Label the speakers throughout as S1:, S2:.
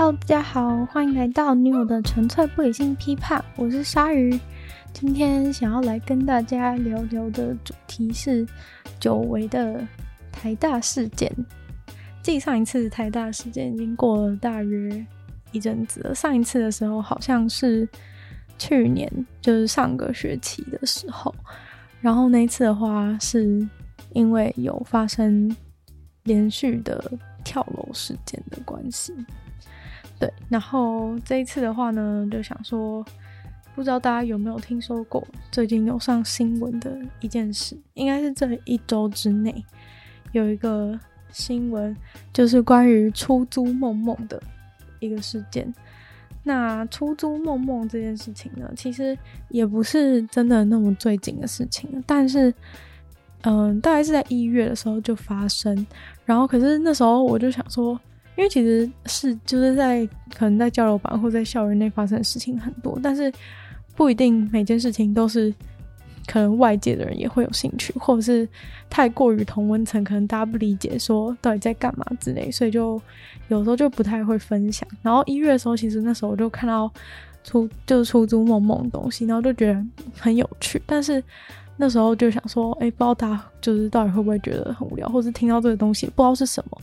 S1: Hello，大家好，欢迎来到女友的纯粹不理性批判，我是鲨鱼。今天想要来跟大家聊聊的主题是久违的台大事件。继上一次台大事件已经过了大约一阵子了，上一次的时候好像是去年，就是上个学期的时候。然后那一次的话，是因为有发生连续的跳楼事件的关系。对，然后这一次的话呢，就想说，不知道大家有没有听说过最近有上新闻的一件事，应该是这一周之内有一个新闻，就是关于出租梦梦的一个事件。那出租梦梦这件事情呢，其实也不是真的那么最近的事情，但是，嗯，大概是在一月的时候就发生，然后可是那时候我就想说。因为其实是就是在可能在交流版或在校园内发生的事情很多，但是不一定每件事情都是可能外界的人也会有兴趣，或者是太过于同温层，可能大家不理解说到底在干嘛之类，所以就有时候就不太会分享。然后一月的时候，其实那时候我就看到出就是出租梦梦东西，然后就觉得很有趣，但是那时候就想说，哎，不知道大家就是到底会不会觉得很无聊，或是听到这个东西不知道是什么。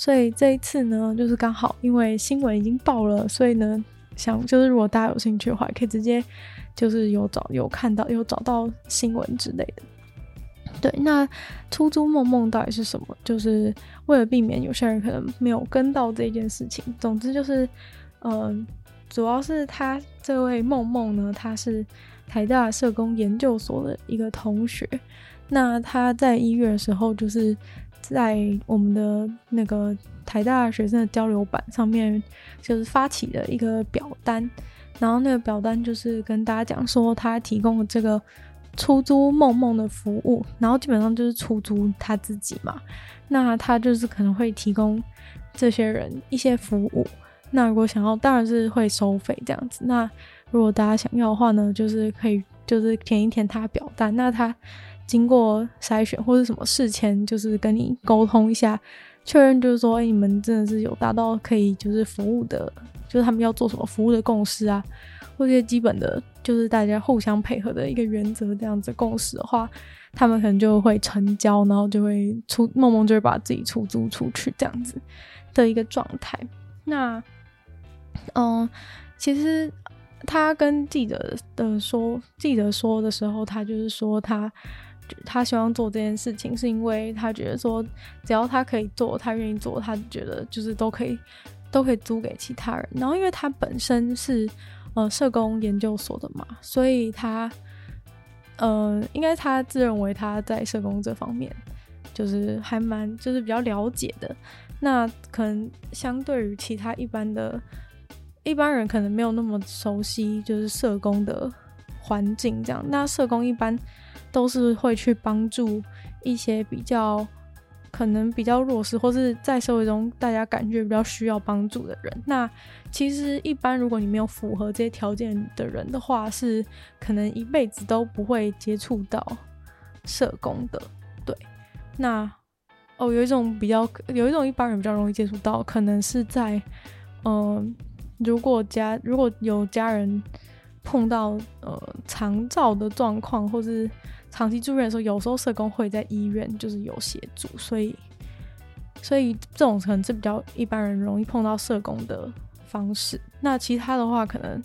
S1: 所以这一次呢，就是刚好因为新闻已经爆了，所以呢，想就是如果大家有兴趣的话，可以直接就是有找有看到有找到新闻之类的。对，那出租梦梦到底是什么？就是为了避免有些人可能没有跟到这件事情。总之就是，嗯、主要是他这位梦梦呢，他是台大社工研究所的一个同学。那他在一月的时候就是。在我们的那个台大学生的交流版上面，就是发起了一个表单，然后那个表单就是跟大家讲说，他提供这个出租梦梦的服务，然后基本上就是出租他自己嘛。那他就是可能会提供这些人一些服务，那如果想要，当然是会收费这样子。那如果大家想要的话呢，就是可以就是填一填他的表单，那他。经过筛选或者什么事前，就是跟你沟通一下，确认就是说，哎，你们真的是有达到可以就是服务的，就是他们要做什么服务的共识啊，或者基本的，就是大家互相配合的一个原则这样子共识的话，他们可能就会成交，然后就会出梦梦就会把自己出租出去这样子的一个状态。那，嗯，其实他跟记者的说，记者说的时候，他就是说他。他希望做这件事情，是因为他觉得说，只要他可以做，他愿意做，他觉得就是都可以，都可以租给其他人。然后，因为他本身是呃社工研究所的嘛，所以他呃应该他自认为他在社工这方面就是还蛮就是比较了解的。那可能相对于其他一般的一般人，可能没有那么熟悉就是社工的环境这样。那社工一般。都是会去帮助一些比较可能比较弱势，或是在社会中大家感觉比较需要帮助的人。那其实一般如果你没有符合这些条件的人的话，是可能一辈子都不会接触到社工的。对，那哦，有一种比较有一种一般人比较容易接触到，可能是在嗯、如果家如果有家人碰到呃长照的状况，或是长期住院的时候，有时候社工会在医院就是有协助，所以，所以这种可能是比较一般人容易碰到社工的方式。那其他的话，可能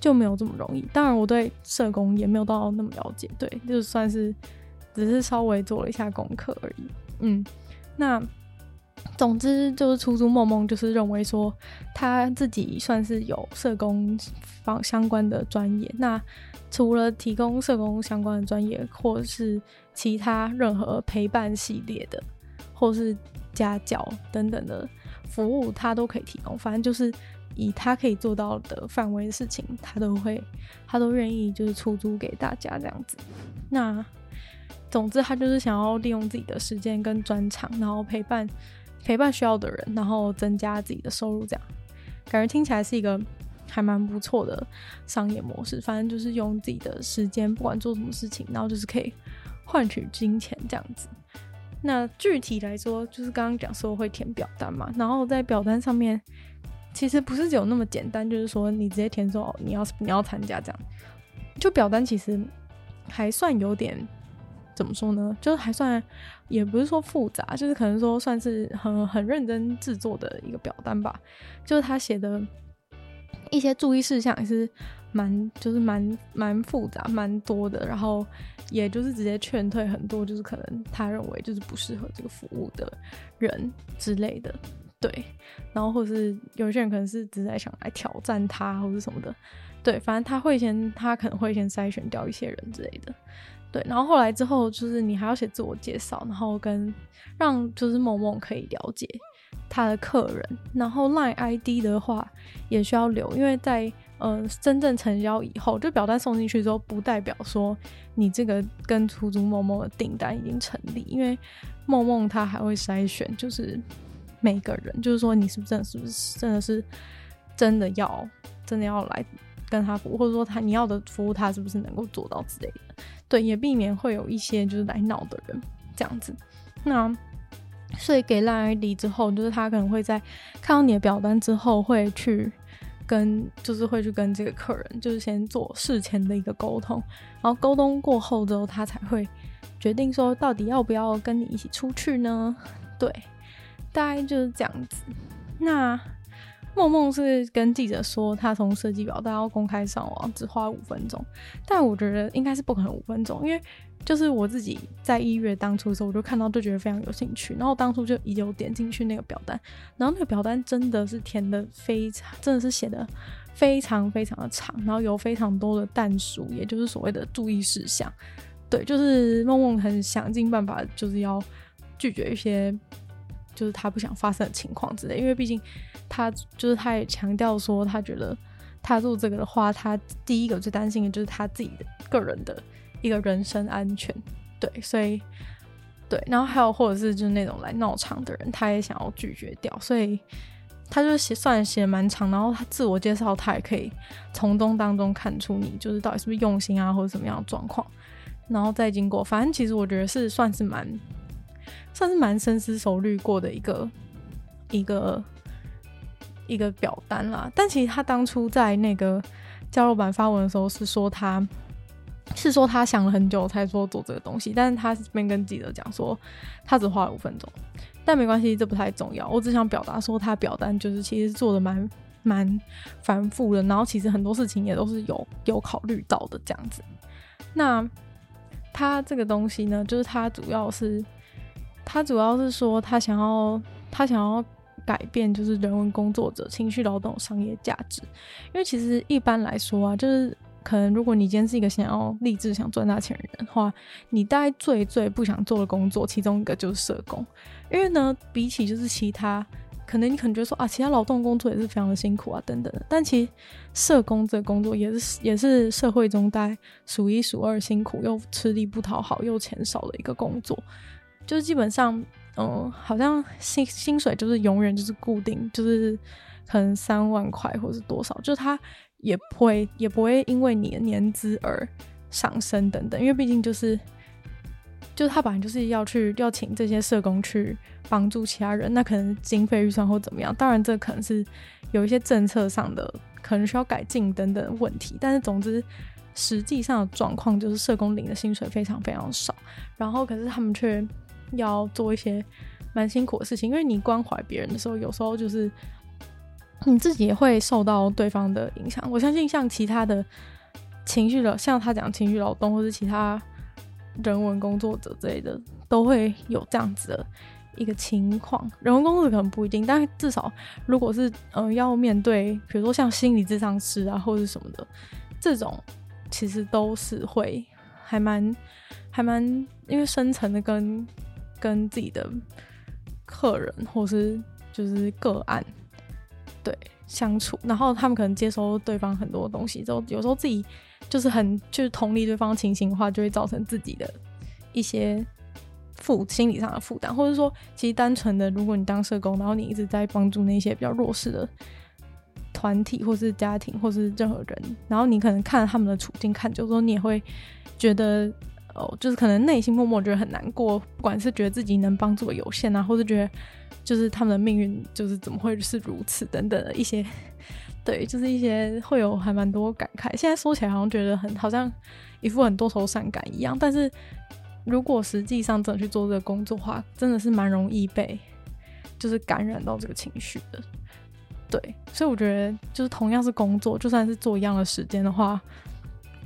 S1: 就没有这么容易。当然，我对社工也没有到那么了解，对，就算是只是稍微做了一下功课而已。嗯，那总之就是出租梦梦，就是认为说他自己算是有社工方相关的专业。那除了提供社工相关的专业，或是其他任何陪伴系列的，或是家教等等的服务，他都可以提供。反正就是以他可以做到的范围的事情，他都会，他都愿意就是出租给大家这样子。那总之，他就是想要利用自己的时间跟专长，然后陪伴陪伴需要的人，然后增加自己的收入，这样感觉听起来是一个。还蛮不错的商业模式，反正就是用自己的时间，不管做什么事情，然后就是可以换取金钱这样子。那具体来说，就是刚刚讲说会填表单嘛，然后在表单上面其实不是只有那么简单，就是说你直接填说你要你要参加这样，就表单其实还算有点怎么说呢？就是还算也不是说复杂，就是可能说算是很很认真制作的一个表单吧。就是他写的一些注意事项也是蛮就是蛮蛮复杂蛮多的，然后也就是直接劝退很多就是可能他认为就是不适合这个服务的人之类的。对，然后或是有些人可能是只在想来挑战他，或者什么的。对，反正他会先，他可能会先筛选掉一些人之类的。对，然后后来之后就是你还要写自我介绍，然后跟让就是梦梦可以了解他的客人，然后 Line ID 的话也需要留，因为在呃真正成交以后，就表单送进去之后，不代表说你这个跟出租梦梦的订单已经成立，因为梦梦他还会筛选，就是。每个人就是说，你是不是真的是不是真的是真的要真的要来跟他服务，或者说他你要的服务他是不是能够做到之类的？对，也避免会有一些就是来闹的人这样子。那所以给 LINE ID 之后，就是他可能会在看到你的表单之后，会去跟就是会去跟这个客人就是先做事前的一个沟通，然后沟通过后之后，他才会决定说到底要不要跟你一起出去呢？对。大概就是这样子。那梦梦是跟记者说，他从设计表单要公开上网只花五分钟，但我觉得应该是不可能五分钟，因为就是我自己在一月当初的时候，我就看到就觉得非常有兴趣，然后当初就已有点进去那个表单，然后那个表单真的是填的非常，真的是写的非常非常的长，然后有非常多的但书，也就是所谓的注意事项。对，就是梦梦很想尽办法，就是要拒绝一些。就是他不想发生的情况之类，因为毕竟他就是他也强调说，他觉得他做这个的话，他第一个最担心的就是他自己的个人的一个人身安全，对，所以对，然后还有或者是就是那种来闹场的人，他也想要拒绝掉，所以他就是写算写蛮长，然后他自我介绍，他也可以从中当中看出你就是到底是不是用心啊，或者什么样的状况，然后再经过，反正其实我觉得是算是蛮。算是蛮深思熟虑过的一个一个一个表单啦，但其实他当初在那个交流版发文的时候是说他是说他想了很久才说做这个东西，但是他这边跟记者讲说他只花了五分钟，但没关系，这不太重要，我只想表达说他表单就是其实做的蛮蛮繁复的，然后其实很多事情也都是有有考虑到的这样子。那他这个东西呢，就是他主要是。他主要是说，他想要他想要改变，就是人文工作者情绪劳动商业价值。因为其实一般来说啊，就是可能如果你今天是一个想要立志想赚大钱的人的话，你大概最最不想做的工作，其中一个就是社工。因为呢，比起就是其他，可能你可能觉得说啊，其他劳动工作也是非常的辛苦啊，等等的。但其实社工这个工作也是也是社会中大概数一数二辛苦又吃力不讨好又钱少的一个工作。就是基本上，嗯，好像薪薪水就是永远就是固定，就是可能三万块或是多少，就是他也不会也不会因为你的年资而上升等等，因为毕竟就是，就是他本来就是要去要请这些社工去帮助其他人，那可能经费预算或怎么样，当然这可能是有一些政策上的可能需要改进等等问题，但是总之实际上的状况就是社工领的薪水非常非常少，然后可是他们却。要做一些蛮辛苦的事情，因为你关怀别人的时候，有时候就是你自己也会受到对方的影响。我相信像其他的情绪的，像他讲情绪劳动，或是其他人文工作者之类的，都会有这样子的一个情况。人文工作者可能不一定，但至少如果是呃要面对，比如说像心理咨商师啊，或者什么的这种，其实都是会还蛮还蛮因为深层的跟。跟自己的客人或是就是个案对相处，然后他们可能接收对方很多东西之后，有时候自己就是很就是同理对方情形的话，就会造成自己的一些负心理上的负担，或者说其实单纯的，如果你当社工，然后你一直在帮助那些比较弱势的团体或是家庭或是任何人，然后你可能看他们的处境看，就是说你也会觉得。哦，就是可能内心默默觉得很难过，不管是觉得自己能帮助有限啊，或是觉得就是他们的命运就是怎么会是如此等等的一些，对，就是一些会有还蛮多感慨。现在说起来好像觉得很好像一副很多愁善感一样，但是如果实际上真去做这个工作的话，真的是蛮容易被就是感染到这个情绪的。对，所以我觉得就是同样是工作，就算是做一样的时间的话。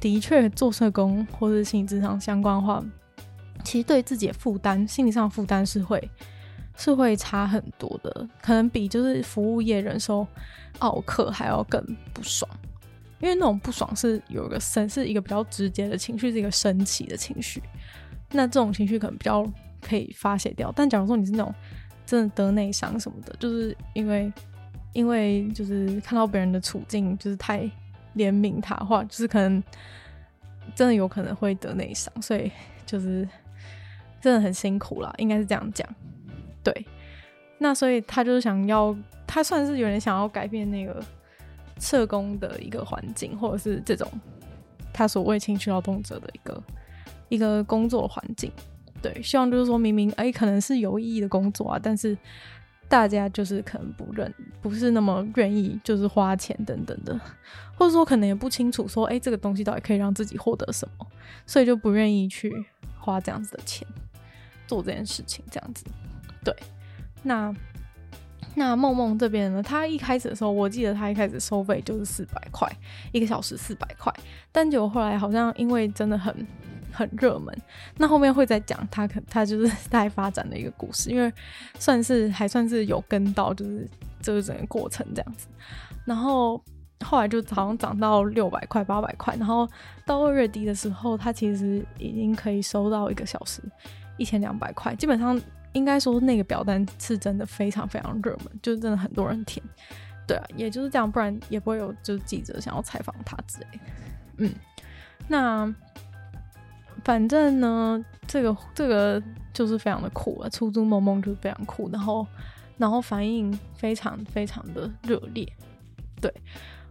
S1: 的确，做社工或是心理咨商相关的话，其实对自己的负担、心理上负担是会是会差很多的，可能比就是服务业忍受奥客还要更不爽，因为那种不爽是有一个生，是一个比较直接的情绪，是一个生气的情绪，那这种情绪可能比较可以发泄掉。但假如说你是那种真的得内伤什么的，就是因为因为就是看到别人的处境就是太。怜悯他的话，就是可能真的有可能会得内伤，所以就是真的很辛苦啦，应该是这样讲。对，那所以他就是想要，他算是有点想要改变那个社工的一个环境，或者是这种他所谓情绪劳动者的一个一个工作环境。对，希望就是说明明哎、可能是有意义的工作啊，但是。大家就是可能不认，不是那么愿意，就是花钱等等的，或者说可能也不清楚说，哎，这个东西到底可以让自己获得什么，所以就不愿意去花这样子的钱做这件事情，这样子。对，那那梦梦这边呢，他一开始的时候，我记得他一开始收费就是四百块一个小时，四百块，但结果后来好像因为真的很。很热门，那后面会再讲他可他就是 在发展的一个故事，因为算是还算是有跟到，就是这个整个过程这样子。然后后来就好像涨到六百块、八百块，然后到二月底的时候，他其实已经可以收到一个小时一千两百块。基本上应该说那个表单是真的非常非常热门，就是真的很多人填。对啊，也就是这样，不然也不会有就是记者想要采访他之类。嗯，那。反正呢，这个这个就是非常的酷啊，出租梦梦就是非常酷，然后然后反应非常非常的热烈，对，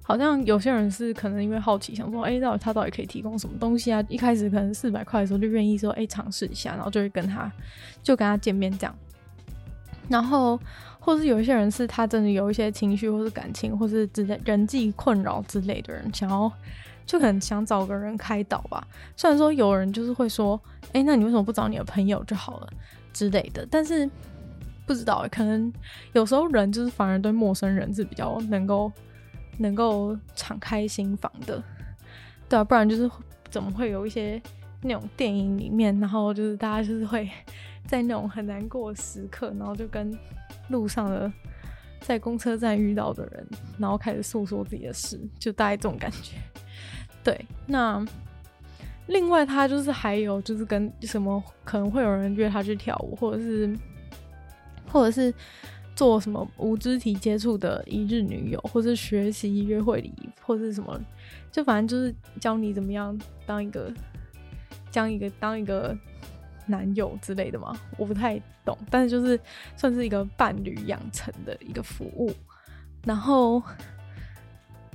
S1: 好像有些人是可能因为好奇，想说，哎，到底他到底可以提供什么东西啊？一开始可能四百块的时候就愿意说，哎，尝试一下，然后就会跟他就跟他见面这样，然后或是有一些人是他真的有一些情绪或是感情或是之类人际困扰之类的人想要。就很想找个人开导吧，虽然说有人就是会说，哎、那你为什么不找你的朋友就好了？之类的，但是不知道，可能有时候人就是反而对陌生人是比较能够能够敞开心房的，对啊，不然就是怎么会有一些那种电影里面，然后就是大家就是会 在那种很难过的时刻，然后就跟路上的在公车站遇到的人，然后开始诉说自己的事，就大概这种感觉。对，那另外他就是还有就是跟什么可能会有人约他去跳舞，或者是或者是做什么无肢体接触的一日女友，或是学习约会礼仪，或是什么，就反正就是教你怎么样当一个将一个当一个男友之类的嘛，我不太懂，但是就是算是一个伴侣养成的一个服务，然后。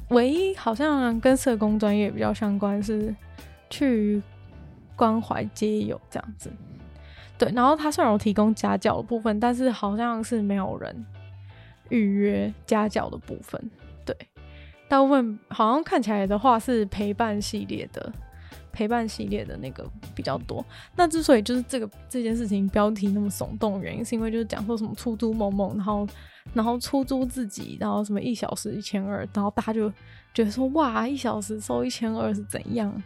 S1: 唯一好像跟社工专业比较相关是去关怀街友这样子，对。然后他虽然有提供家教的部分，但是好像是没有人预约家教的部分，对。大部分好像看起来的话是陪伴系列的，陪伴系列的那个比较多。那之所以就是这个这件事情标题那么耸动，原因是因为就是讲说什么出租某某，然后。然后出租自己，然后什么一小时一千二，然后大家就觉得说哇，一小时收一千二是怎样？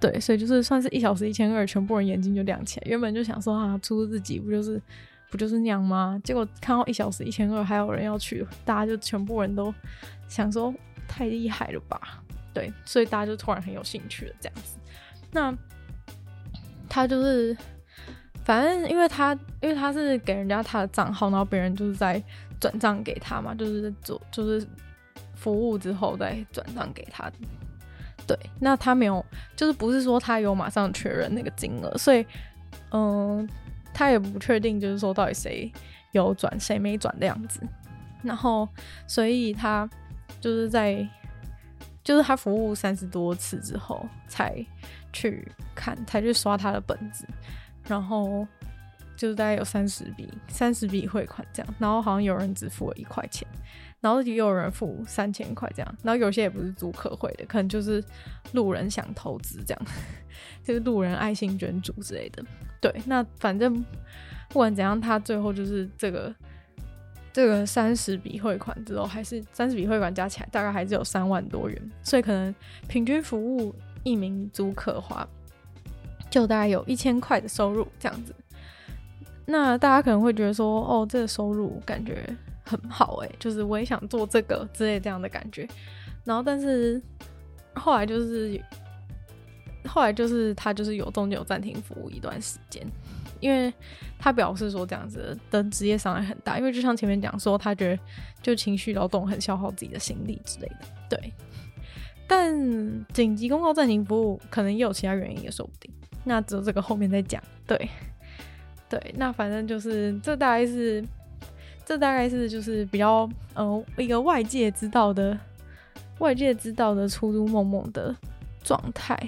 S1: 对，所以就是算是一小时一千二，全部人眼睛就亮起来。原本就想说啊，出租自己不就是不就是那样吗？结果看到一小时一千二，还有人要去，大家就全部人都想说太厉害了吧？对，所以大家就突然很有兴趣了这样子。那他就是。反正因为他，因为他是给人家他的账号，然后别人就是在转账给他嘛，就是做就是服务之后再转账给他。对，那他没有，就是不是说他有马上确认那个金额，所以嗯，他也不确定，就是说到底谁有转谁没转的样子。然后，所以他就是在就是他服务三十多次之后才去看，才去刷他的本子，然后就是大概有三十笔，三十笔汇款这样，然后好像有人只付了一块钱，然后也有人付三千块这样，然后有些也不是租客汇的，可能就是路人想投资这样，就是路人爱心捐助之类的。对，那反正不管怎样，他最后就是这个。这个三十笔汇款之后，还是三十笔汇款加起来大概还是有三万多元，所以可能平均服务一名租客的话，就大概有一千块的收入这样子。那大家可能会觉得说，哦，这个收入感觉很好诶，就是我也想做这个之类这样的感觉。然后，但是后来就是后来就是他就是有中间有暂停服务一段时间。因为他表示说这样子的职业伤害很大，因为就像前面讲说，他觉得就情绪劳动很消耗自己的心力之类的。对，但紧急公告暂停服务可能也有其他原因，也说不定。那只有这个后面再讲。对，对，那反正就是这大概是这大概是就是比较呃一个外界知道的外界知道的出租梦梦的状态，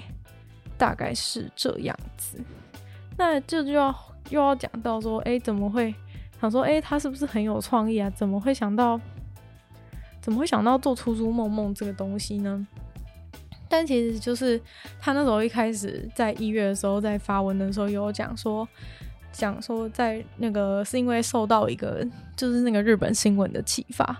S1: 大概是这样子。那这就要又要讲到说，哎、怎么会想说，哎、他是不是很有创意啊？怎么会想到，怎么会想到做出租梦梦这个东西呢？但其实就是他那时候一开始在一月的时候，在发文的时候有讲说，讲说在那个是因为受到一个就是那个日本新闻的启发，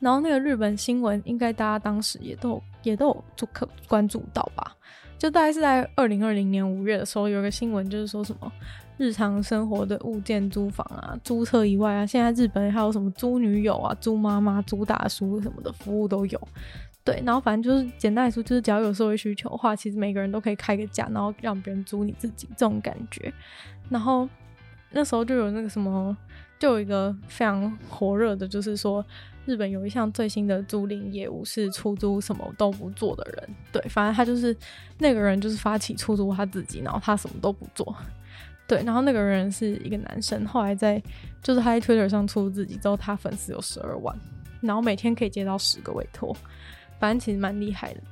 S1: 然后那个日本新闻应该大家当时也都也都有做可关注到吧。就大概是在二零二零年五月的时候，有一个新闻，就是说什么日常生活的物件租房啊、租车以外啊，现在日本还有什么租女友啊、租妈妈、租大叔什么的服务都有。对，然后反正就是简单来说，就是只要有社会需求的话，其实每个人都可以开个价，然后让别人租你自己这种感觉。然后那时候就有那个什么，就有一个非常火热的，就是说。日本有一项最新的租赁业务是出租什么都不做的人，对，反正他就是那个人，就是发起出租他自己，然后他什么都不做，对，然后那个人是一个男生，后来在就是他在 Twitter 上出租自己之后，他粉丝有十二万，然后每天可以接到十个委托，反正其实蛮厉害的，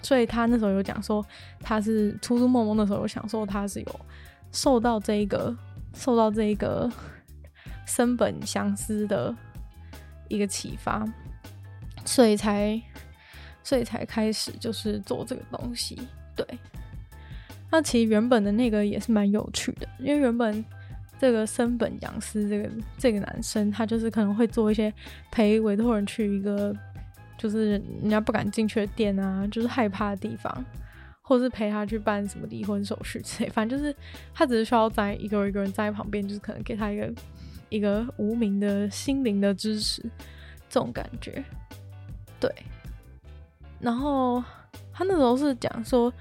S1: 所以他那时候有讲说他是出租梦梦的时候有想说他是有受到这一个受到这一个 森本祥司的。一个启发，所以才，所以才开始就是做这个东西。对，那其实原本的那个也是蛮有趣的，因为原本这个森本洋司这个这个男生，他就是可能会做一些陪委托人去一个就是人家不敢进去的店啊，就是害怕的地方，或是陪他去办什么离婚手续之类，反正就是他只是需要在一个人一个人在旁边，就是可能给他一个。一个无名的心灵的支持，这种感觉，对。然后他那时候是讲说，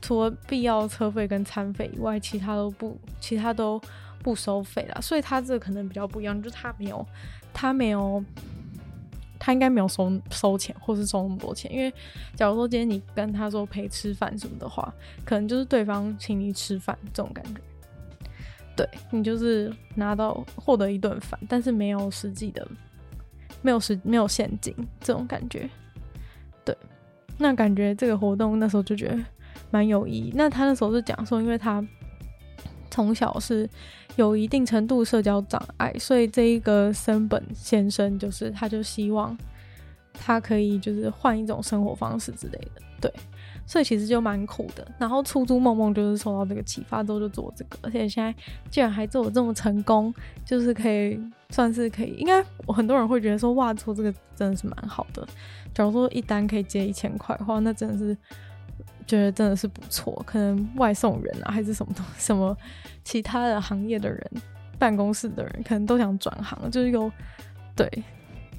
S1: 除了必要车费跟餐费以外，其他都不，其他都不收费啦。所以他这个可能比较不一样，就是他没有，他没有，他应该没有收收钱，或是收那么多钱。因为假如说今天你跟他说陪吃饭什么的话，可能就是对方请你吃饭这种感觉。对，你就是拿到获得一顿饭，但是没有实际的，没有实没有现金这种感觉。对，那感觉这个活动那时候就觉得蛮有意义。那他那时候是讲说，因为他从小是有一定程度社交障碍，所以这一个森本先生就是他就希望他可以就是换一种生活方式之类的。对。所以其实就蛮苦的，然后出租梦梦就是受到这个启发之后就做这个，而且现在竟然还做的这么成功，就是可以算是可以，应该很多人会觉得说哇，做这个真的是蛮好的。假如说一单可以接一千块的话，那真的是觉得真的是不错。可能外送人啊，还是什么东什么其他的行业的人，办公室的人可能都想转行，就是有对，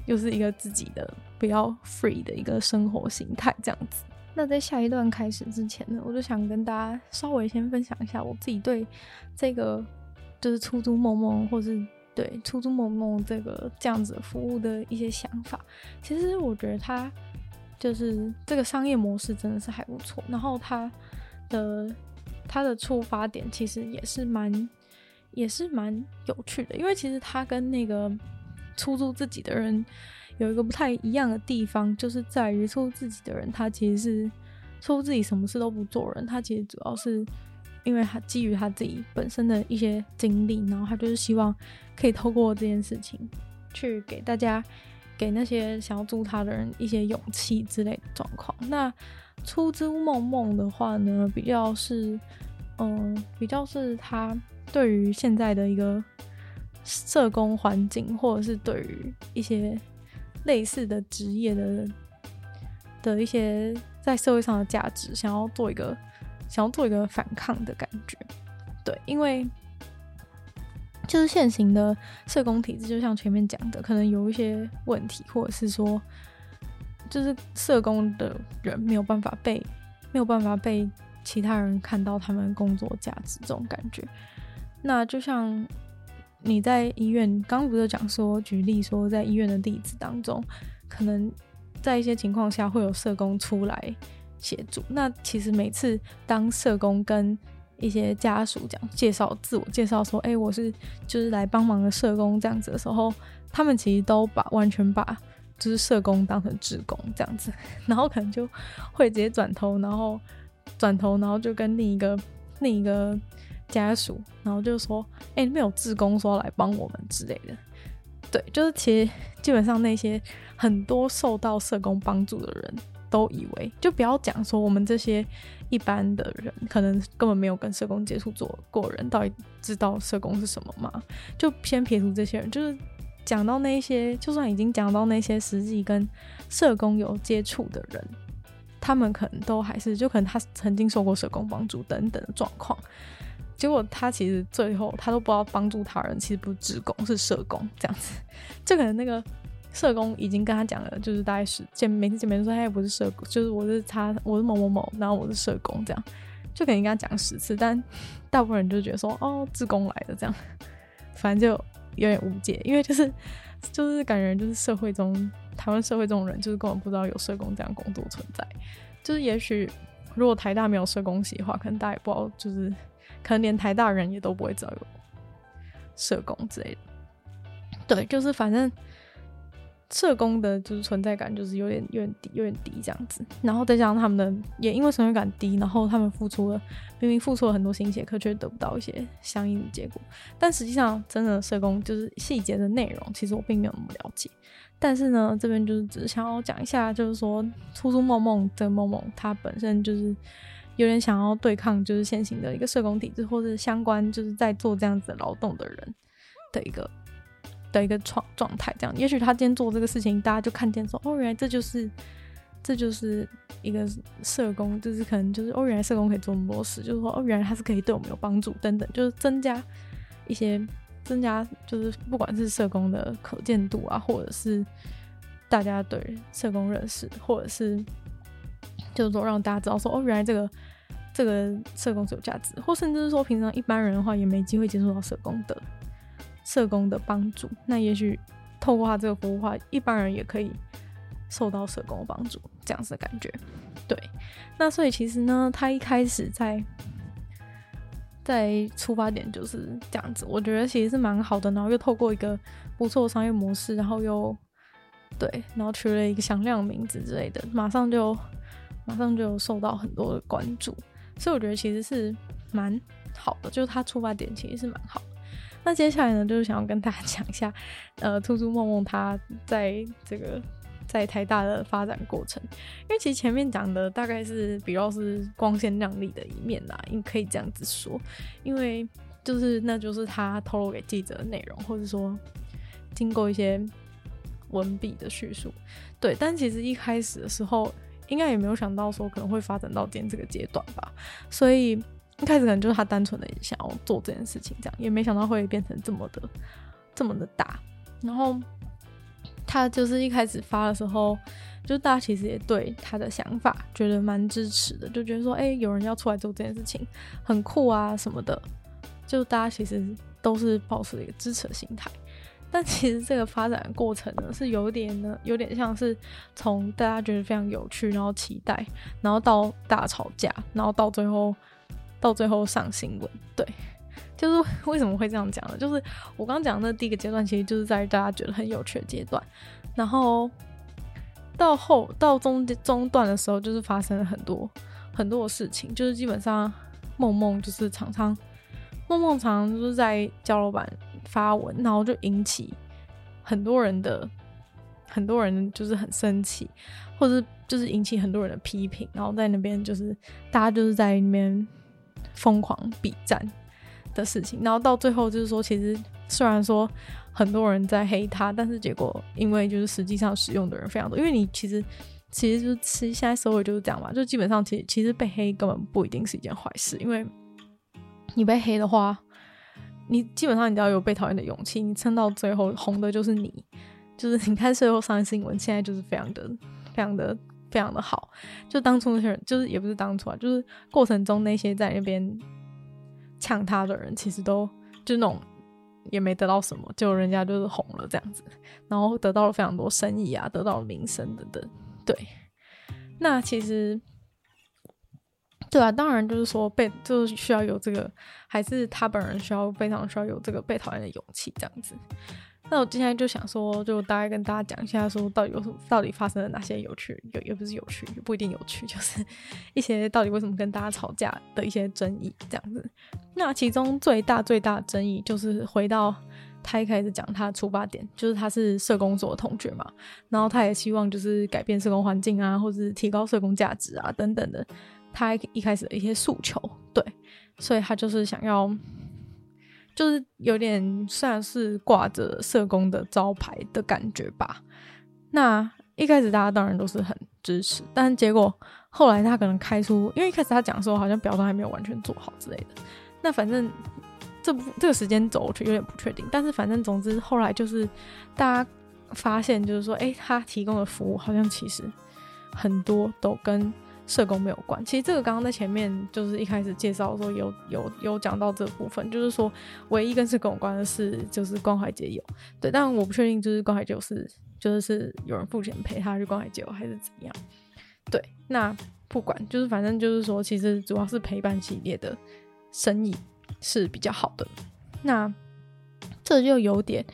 S1: 又是一个自己的比较 free 的一个生活形态这样子。那在下一段开始之前呢，我就想跟大家稍微先分享一下我自己对这个就是出租梦梦，或是对出租梦梦这个这样子服务的一些想法。其实我觉得它就是这个商业模式真的是还不错，然后它的它的出发点其实也是蛮也是蛮有趣的，因为其实它跟那个出租自己的人。有一个不太一样的地方，就是在于错自己的人，他其实是错自己什么事都不做人，他其实主要是因为他基于他自己本身的一些经历，然后他就是希望可以透过这件事情去给大家，给那些想要助他的人一些勇气之类的状况。那出租梦梦的话呢，比较是，嗯、比较是他对于现在的一个社工环境，或者是对于一些类似的职业的的一些在社会上的价值，想要做一个想要做一个反抗的感觉。对，因为就是现行的社工体制，就像前面讲的，可能有一些问题，或者是说。就是社工的人没有办法被没有办法被其他人看到他们工作价值这种感觉。那就像你在医院，刚不是讲说举例说，在医院的例子当中，可能在一些情况下会有社工出来协助。那其实每次当社工跟一些家属讲介绍自我介绍说，哎，我是就是来帮忙的社工这样子的时候，他们其实都把完全把。就是社工当成职工这样子，然后可能就会直接转头，然后转头，然后就跟另一个另一个家属，然后就说：“哎、欸，没有志工说来帮我们之类的。”对，就是其实基本上那些很多受到社工帮助的人都以为，就不要讲说我们这些一般的人，可能根本没有跟社工接触做过人，到底知道社工是什么吗？就先撇除这些人，就是。讲到那些，就算已经讲到那些实际跟社工有接触的人，他们可能都还是，就可能他曾经受过社工帮助等等的状况，结果他其实最后他都不知道帮助他人，其实不是志工，是社工这样子。就可能那个社工已经跟他讲了，就是大概是见每次见面说他也不是社工，就是我是他，我是某某某，然后我是社工这样，就可能跟他讲十次，但大部分人就觉得说哦，志工来的这样，反正就。有点无解，因为就是就是感觉就是社会中台湾社会中的人就是根本不知道有社工这样工作存在，就是也许如果台大没有社工系的话，可能大家也不知道，就是可能连台大人也都不会知道有社工之类的。对，就是反正。社工的就是存在感就是有点有点低有点低这样子，然后再加上他们的也因为存在感低，然后他们付出了明明付出了很多心血，可却得不到一些相应的结果。但实际上，真的社工就是细节的内容，其实我并没有那么了解。但是呢，这边就是只是想要讲一下，就是说出租梦梦这个梦梦，它本身就是有点想要对抗就是现行的一个社工体制，或是相关就是在做这样子劳动的人的一个。的一个状状态，这样，也许他今天做这个事情，大家就看见说，哦，原来这就是，这就是一个社工，就是可能就是，哦，原来社工可以做那么多事，就是说，哦，原来他是可以对我们有帮助，等等，就是增加一些，增加就是不管是社工的可见度啊，或者是大家对社工认识，或者是就是说让大家知道说，哦，原来这个这个社工是有价值，或甚至是说平常一般人的话也没机会接触到社工的。社工的帮助，那也许透过他这个服务的话，一般人也可以受到社工的帮助，这样子的感觉。对，那所以其实呢，他一开始在在出发点就是这样子，我觉得其实是蛮好的。然后又透过一个不错的商业模式，然后又对，然后取了一个响亮的名字之类的，马上就马上就受到很多的关注。所以我觉得其实是蛮好的，就是他出发点其实是蛮好。那接下来呢，就是想要跟大家讲一下，呃，出租梦梦他在这个 在台大的发展过程。因为其实前面讲的大概是比较是光鲜亮丽的一面啦，你可以这样子说。因为就是那就是他透露给记者的内容，或者说经过一些文笔的叙述。对，但其实一开始的时候，应该也没有想到说可能会发展到今天这个阶段吧，所以。一开始可能就是他单纯的想要做这件事情，这样也没想到会变成这么的这么的大。然后他就是一开始发的时候，就大家其实也对他的想法觉得蛮支持的，就觉得说，哎、有人要出来做这件事情，很酷啊什么的。就大家其实都是保持一个支持的心态。但其实这个发展过程呢，是有点呢，有点像是从大家觉得非常有趣，然后期待，然后到大吵架，然后到最后。到最后上新闻，对，就是 为什么会这样讲呢？就是我刚刚讲的那第一个阶段，其实就是在大家觉得很有趣的阶段。然后到后到中中段的时候，就是发生了很多很多的事情，就是基本上梦梦就是常常梦梦常常就是在交流版发文，然后就引起很多人的很多人就是很生气，或者就是引起很多人的批评，然后在那边就是大家就是在那边疯狂比战的事情，然后到最后就是说，其实虽然说。很多人在黑他，但是结果因为就是实际上使用的人非常多，因为你其实其实就是其实现在社会就是这样嘛，就基本上其实其实被黑根本不一定是一件坏事，因为你被黑的话，你基本上你只要有被讨厌的勇气，你撑到最后红的就是你，就是你看最后上新闻，现在就是非常的非常的非常的好，就当初那些人就是也不是当初啊，就是过程中那些在那边呛他的人，其实都就那种。也没得到什么，就人家就是红了这样子，然后得到了非常多生意啊，得到了名声等等。对，那其实，对啊，当然就是说被就是需要有这个，还是他本人需要非常需要有这个被讨厌的勇气这样子。那我今天就想说，就大概跟大家讲一下，说到底有，到底发生了哪些有趣，有也不是有趣，也不一定有趣，就是一些到底为什么跟大家吵架的一些争议这样子。那其中最大最大的争议就是回到他一开始讲他的出发点，就是他是社工所的同学嘛，然后他也希望就是改变社工环境啊，或者是提高社工价值啊等等的，他一开始的一些诉求，对，所以他就是想要。就是有点算是挂着社工的招牌的感觉吧。那一开始大家当然都是很支持，但结果后来他可能开出，因为一开始他讲说好像表达还没有完全做好之类的。那反正这部这个时间轴我却有点不确定。但是反正总之后来就是大家发现，就是说，哎，他提供的服务好像其实很多都跟。社工没有关，其实这个刚刚在前面就是一开始介绍的时候有有有讲到这部分，就是说唯一跟社工有关的是就是关怀街友，对，但我不确定就是关怀街友是就是是有人付钱陪他去关怀街友还是怎样，对，那不管就是反正就是说其实主要是陪伴系列的生意是比较好的，那这就有点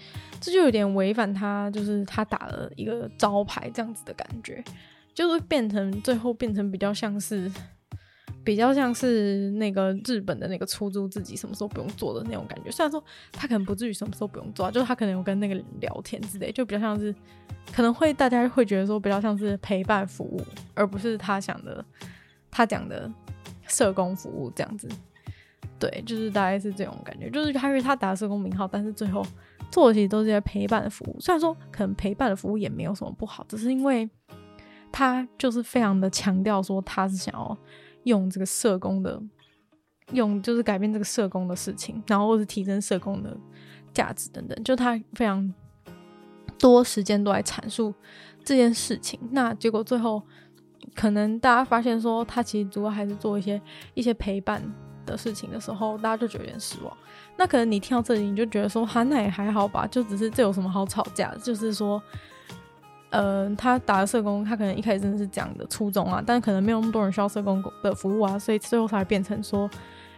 S1: 这就有点违反他就是他打了一个招牌这样子的感觉。就是变成最后变成比较像是，比较像是那个日本的那个出租自己什么时候不用做的那种感觉。虽然说他可能不至于什么时候不用做，就是他可能有跟那个人聊天之类，就比较像是可能会大家会觉得说比较像是陪伴服务，而不是他想的他讲的社工服务这样子。对，就是大概是这种感觉。就是他因为他打社工名号，但是最后做的其实都是些陪伴的服务。虽然说可能陪伴的服务也没有什么不好，只是因为。他就是非常的强调说，他是想要用这个社工的，用就是改变这个社工的事情，然后或是提升社工的价值等等，就他非常多时间都来阐述这件事情。那结果最后，可能大家发现说，他其实主要还是做一些一些陪伴的事情的时候，大家就觉得有点失望。那可能你听到这里，你就觉得说，哈，那也还好吧，就只是这有什么好吵架？就是说。呃，他打的社工，他可能一开始真的是这样的初衷啊，但可能没有那么多人需要社工的服务啊，所以最后才变成说，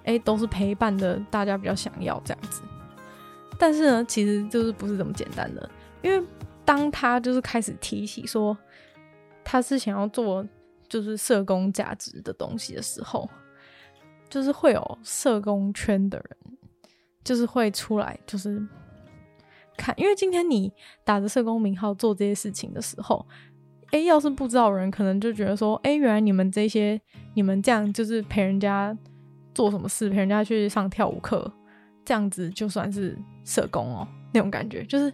S1: 哎、都是陪伴的，大家比较想要这样子。但是呢，其实就是不是这么简单的，因为当他就是开始提起说他是想要做就是社工价值的东西的时候，就是会有社工圈的人，就是会出来，就是。看，因为今天你打着社工名号做这些事情的时候，诶，要是不知道的人，可能就觉得说，诶，原来你们这些，你们这样就是陪人家做什么事，陪人家去上跳舞课，这样子就算是社工哦，那种感觉，就是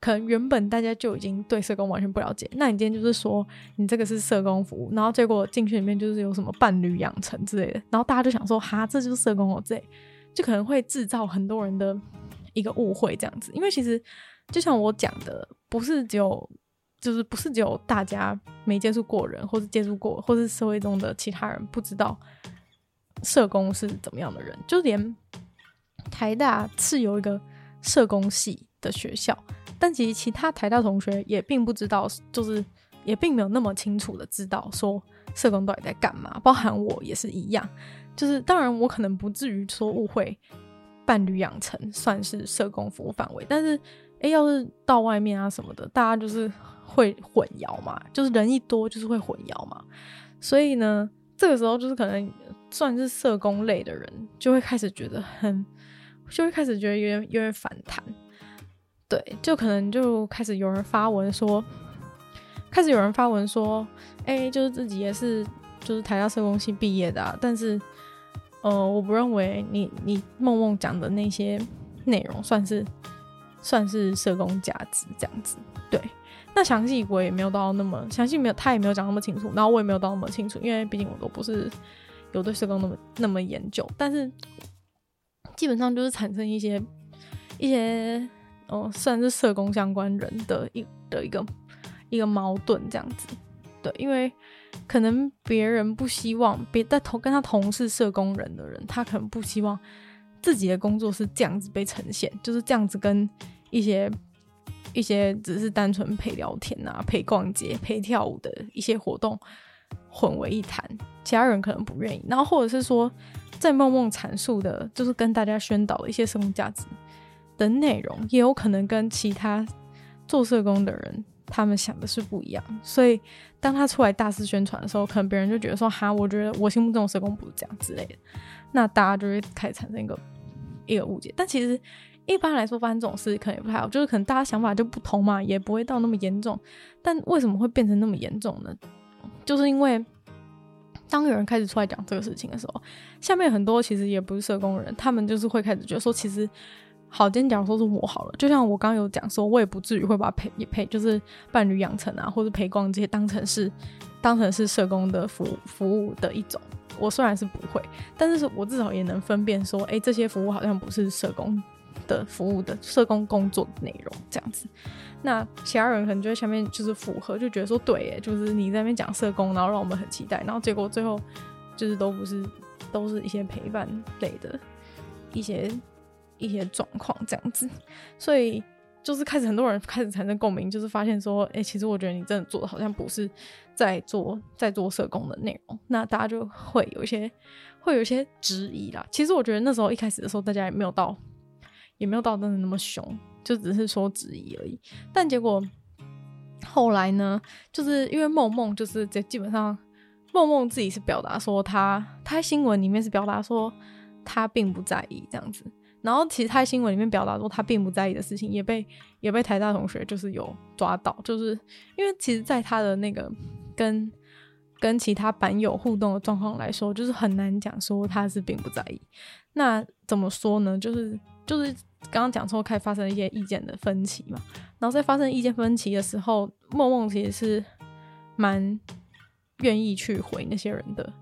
S1: 可能原本大家就已经对社工完全不了解，那你今天就是说你这个是社工服务，然后结果进去里面就是有什么伴侣养成之类的，然后大家就想说，哈，这就是社工哦，这就可能会制造很多人的。一个误会这样子，因为其实就像我讲的，不是只有，就是不是只有大家没接触过人，或是接触过，或是社会中的其他人不知道社工是怎么样的人，就连台大是有一个社工系的学校，但其实其他台大同学也并不知道，就是也并没有那么清楚的知道说社工到底在干嘛，包含我也是一样，就是当然我可能不至于说误会。伴侣养成算是社工服务范围，但是哎，要是到外面啊什么的，大家就是会混淆嘛，就是人一多就是会混淆嘛，所以呢，这个时候就是可能算是社工类的人就会开始觉得很，就会开始觉得有点有点反弹，对，就可能就开始有人发文说，开始有人发文说，哎，就是自己也是就是台大社工系毕业的啊，但是，呃，我不认为你你梦梦讲的那些内容算是。算是社工价值这样子，对。那详细我也没有到那么详细，没有他也没有讲那么清楚，然后我也没有到那么清楚，因为毕竟我都不是有对社工那么那么研究。但是基本上就是产生一些一些，哦、呃，算是社工相关人的一的一个一个矛盾这样子，对。因为可能别人不希望别在同跟他同是社工人的人，他可能不希望。自己的工作是这样子被呈现，就是这样子跟一些一些只是单纯陪聊天啊、陪逛街、陪跳舞的一些活动混为一谈，其他人可能不愿意。然后或者是说，在梦梦阐述的，就是跟大家宣导的一些社工价值的内容，也有可能跟其他做社工的人他们想的是不一样。所以当他出来大肆宣传的时候，可能别人就觉得说：“哈，我觉得我心目中的社工不是这样之类的。”那大家就会开始产生一个。一个误解，但其实一般来说发生这种事可能也不太好，就是可能大家想法就不同嘛，也不会到那么严重。但为什么会变成那么严重呢？就是因为当有人开始出来讲这个事情的时候，下面很多其实也不是社工人，他们就是会开始觉得说，其实好，今天假如说是我好了，就像我刚刚有讲说，我也不至于会把陪也陪就是伴侣养成啊，或者陪逛这些当成是当成是社工的服务服务的一种。我虽然是不会，但是我至少也能分辨说，哎、这些服务好像不是社工的服务的社工工作的内容这样子。那其他人可能就在下面就是符合，就觉得说，对，哎，就是你在那边讲社工，然后让我们很期待，然后结果最后就是都不是，都是一些陪伴类的一些一些状况这样子，所以。就是开始很多人开始产生共鸣，就是发现说，哎、其实我觉得你真的做的好像不是在做在做社工的内容，那大家就会有一些会有一些质疑啦。其实我觉得那时候一开始的时候，大家也没有到也没有到真的那么凶，就只是说质疑而已。但结果后来呢，就是因为梦梦就是这基本上梦梦自己是表达说他他在新闻里面是表达说他并不在意这样子。然后其实他在新闻里面表达说他并不在意的事情，也被也被台大同学就是有抓到，就是因为其实，在他的那个跟跟其他版友互动的状况来说，就是很难讲说他是并不在意。那怎么说呢？就是就是刚刚讲说开始发生一些意见的分歧嘛，然后在发生意见分歧的时候，梦梦其实是蛮愿意去回那些人的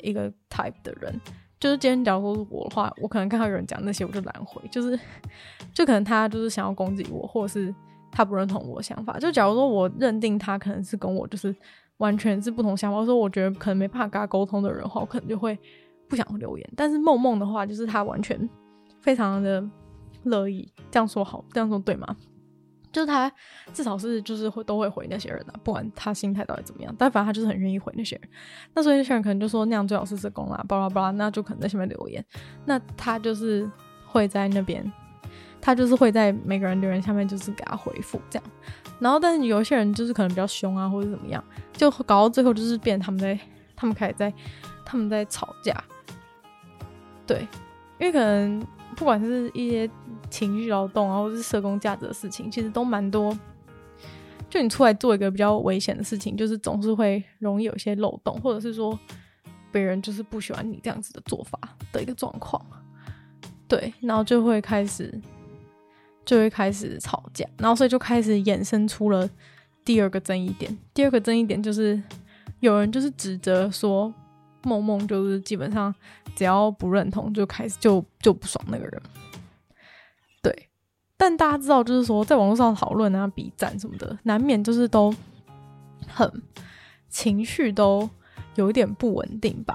S1: 一个 type 的人。就是今天，假如说我的话，我可能看到有人讲那些，我就懒回。就是，就可能他就是想要攻击我，或者是他不认同我的想法。就假如说我认定他可能是跟我就是完全是不同想法，说我觉得可能没办法跟他沟通的人的话，我可能就会不想留言。但是梦梦的话，就是他完全非常的乐意这样说好，这样说对吗？就是他至少是就是会都会回那些人、啊，不管他心态到底怎么样，但反正他就是很愿意回那些人。那所以那些人可能就说那样最好是社工啦，巴拉巴拉，那就可能在下面留言。那他就是会在那边，他就是会在每个人留言下面就是给他回复这样。然后但是有些人就是可能比较凶啊，或者怎么样，就搞到最后就是变他们在他们开始在他们在吵架。对，因为可能。不管是一些情绪劳动啊，或是社工价值的事情，其实都蛮多。就你出来做一个比较危险的事情，就是总是会容易有一些漏洞，或者是说别人就是不喜欢你这样子的做法的一个状况。对，然后就会开始就会开始吵架，然后所以就开始衍生出了第二个争议点。第二个争议点就是有人就是指责说。梦梦就是基本上只要不认同就开始就就不爽那个人，对。但大家知道，就是说在网络上讨论啊、比赞什么的，难免就是都很情绪都有一点不稳定吧，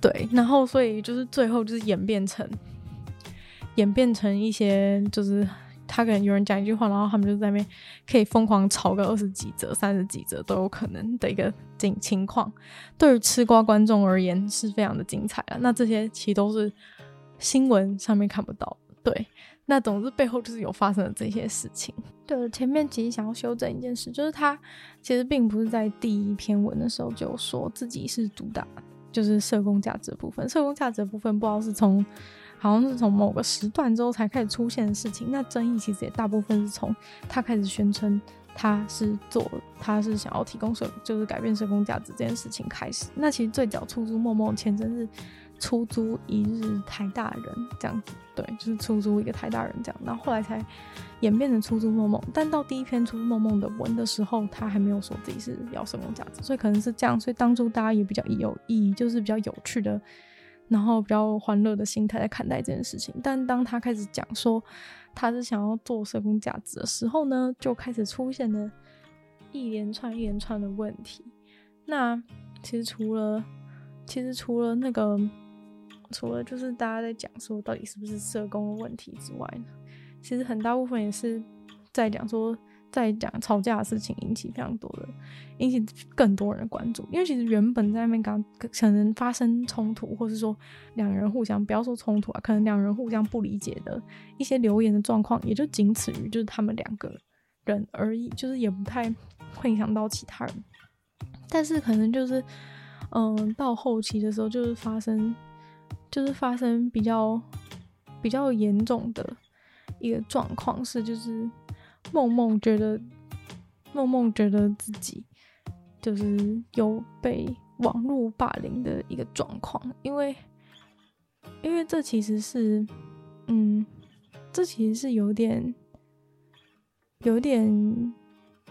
S1: 对。然后所以就是最后就是演变成演变成一些就是。他可能有人讲一句话，然后他们就在那边可以疯狂炒个二十几折、三十几折都有可能的一个情情况。对于吃瓜观众而言是非常的精彩啊。那这些其实都是新闻上面看不到，对。那总之背后就是有发生了这些事情。对，前面其实想要修正一件事，就是他其实并不是在第一篇文的时候就说自己是主打就是社工价值的部分，社工价值的部分不知道是从好像是从某个时段之后才开始出现的事情。那争议其实也大部分是从他开始宣称他是做他是想要提供社就是改变社工价值这件事情开始。那其实最早出租梦梦前阵是。出租一日台大人这样子，对，就是出租一个台大人这样，然后后来才演变成出租梦梦。但到第一篇出租梦梦的文的时候，他还没有说自己是要社工价值，所以可能是这样。所以当初大家也比较有意义，就是比较有趣的，然后比较欢乐的心态在看待这件事情。但当他开始讲说他是想要做社工价值的时候呢，就开始出现了一连串一连串的问题。那其实除了，其实除了那个。除了就是大家在讲说到底是不是社工的问题之外呢，其实很大部分也是在讲说，在讲吵架的事情引起非常多的，引起更多人的关注。因为其实原本在那边刚可能发生冲突，或是说两人互相不要说冲突啊，可能两人互相不理解的一些留言的状况，也就仅此于就是他们两个人而已，就是也不太会影响到其他人。但是可能就是嗯、到后期的时候就是发生。就是发生比较比较严重的一个状况是，就是梦梦觉得梦梦觉得自己就是有被网络霸凌的一个状况，因为因为这其实是嗯，这其实是有点有点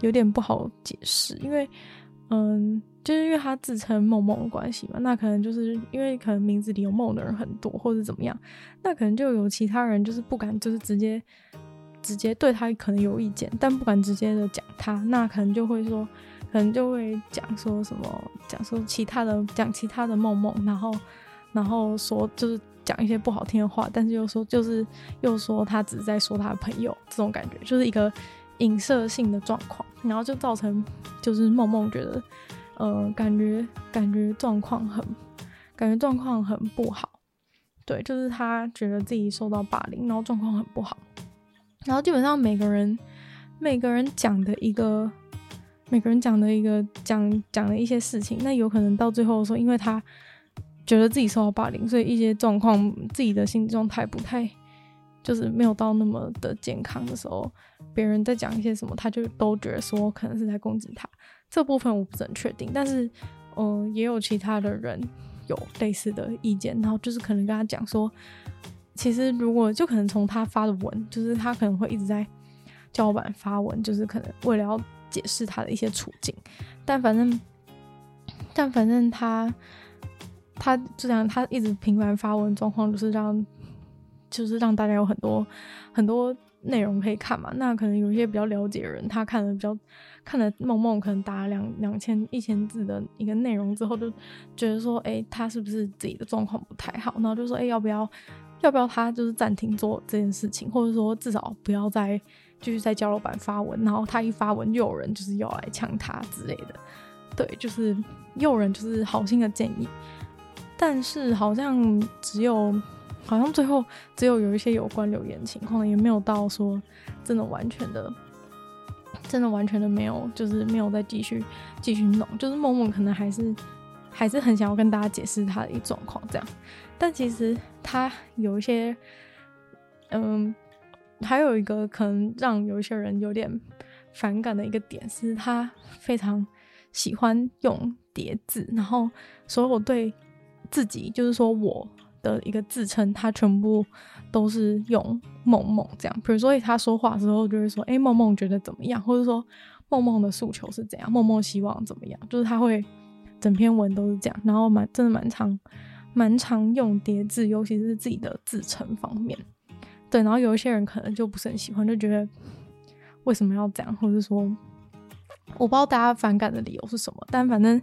S1: 有点不好解释，因为嗯。就是因为他自称梦梦的关系嘛，那可能就是因为可能名字里有梦的人很多，或者怎么样，那可能就有其他人就是不敢，就是直接直接对他可能有意见，但不敢直接的讲他，那可能就会说，可能就会讲说什么，讲说其他的，讲其他的梦梦，然后然后说就是讲一些不好听的话，但是又说就是又说他只是在说他的朋友，这种感觉就是一个影射性的状况，然后就造成就是梦梦觉得。呃，感觉感觉状况很，感觉状况很不好，对，就是他觉得自己受到霸凌，然后状况很不好，然后基本上每个人每个人讲的一个，每个人讲的一个讲讲的一些事情，那有可能到最后说，因为他觉得自己受到霸凌，所以一些状况自己的心理状态不太，就是没有到那么的健康的时候，别人在讲一些什么，他就都觉得说可能是在攻击他。这部分我不是很确定，但是，嗯、也有其他的人有类似的意见，然后就是可能跟他讲说，其实如果就可能从他发的文，就是他可能会一直在叫板发文，就是可能为了要解释他的一些处境，但反正，但反正他，他就这样，他一直频繁发文状况，就是让，就是让大家有很多很多内容可以看嘛。那可能有一些比较了解的人，他看的比较。看了梦梦可能打了两两千一千字的一个内容之后，就觉得说，哎、他是不是自己的状况不太好？然后就说，哎、要不要要不要他就是暂停做这件事情，或者说至少不要再继续在交流版发文。然后他一发文，又有人就是要来呛他之类的。对，就是又有人就是好心的建议，但是好像只有好像最后只有有一些有关留言情况，也没有到说真的完全的。真的完全的没有，就是没有再继续继续弄，就是梦梦可能还是还是很想要跟大家解释他的一状况这样，但其实他有一些，嗯，还有一个可能让有一些人有点反感的一个点是，他非常喜欢用叠字，然后所有对自己就是说我的一个自称，他全部。都是用梦梦这样，比如说他说话的时候就会说，哎、欸，梦梦觉得怎么样，或者说梦梦的诉求是怎样，梦梦希望怎么样，就是他会整篇文都是这样，然后蛮真的蛮长蛮常用叠字，尤其是自己的自称方面，对，然后有一些人可能就不是很喜欢，就觉得为什么要这样，或者说我不知道大家反感的理由是什么，但反正。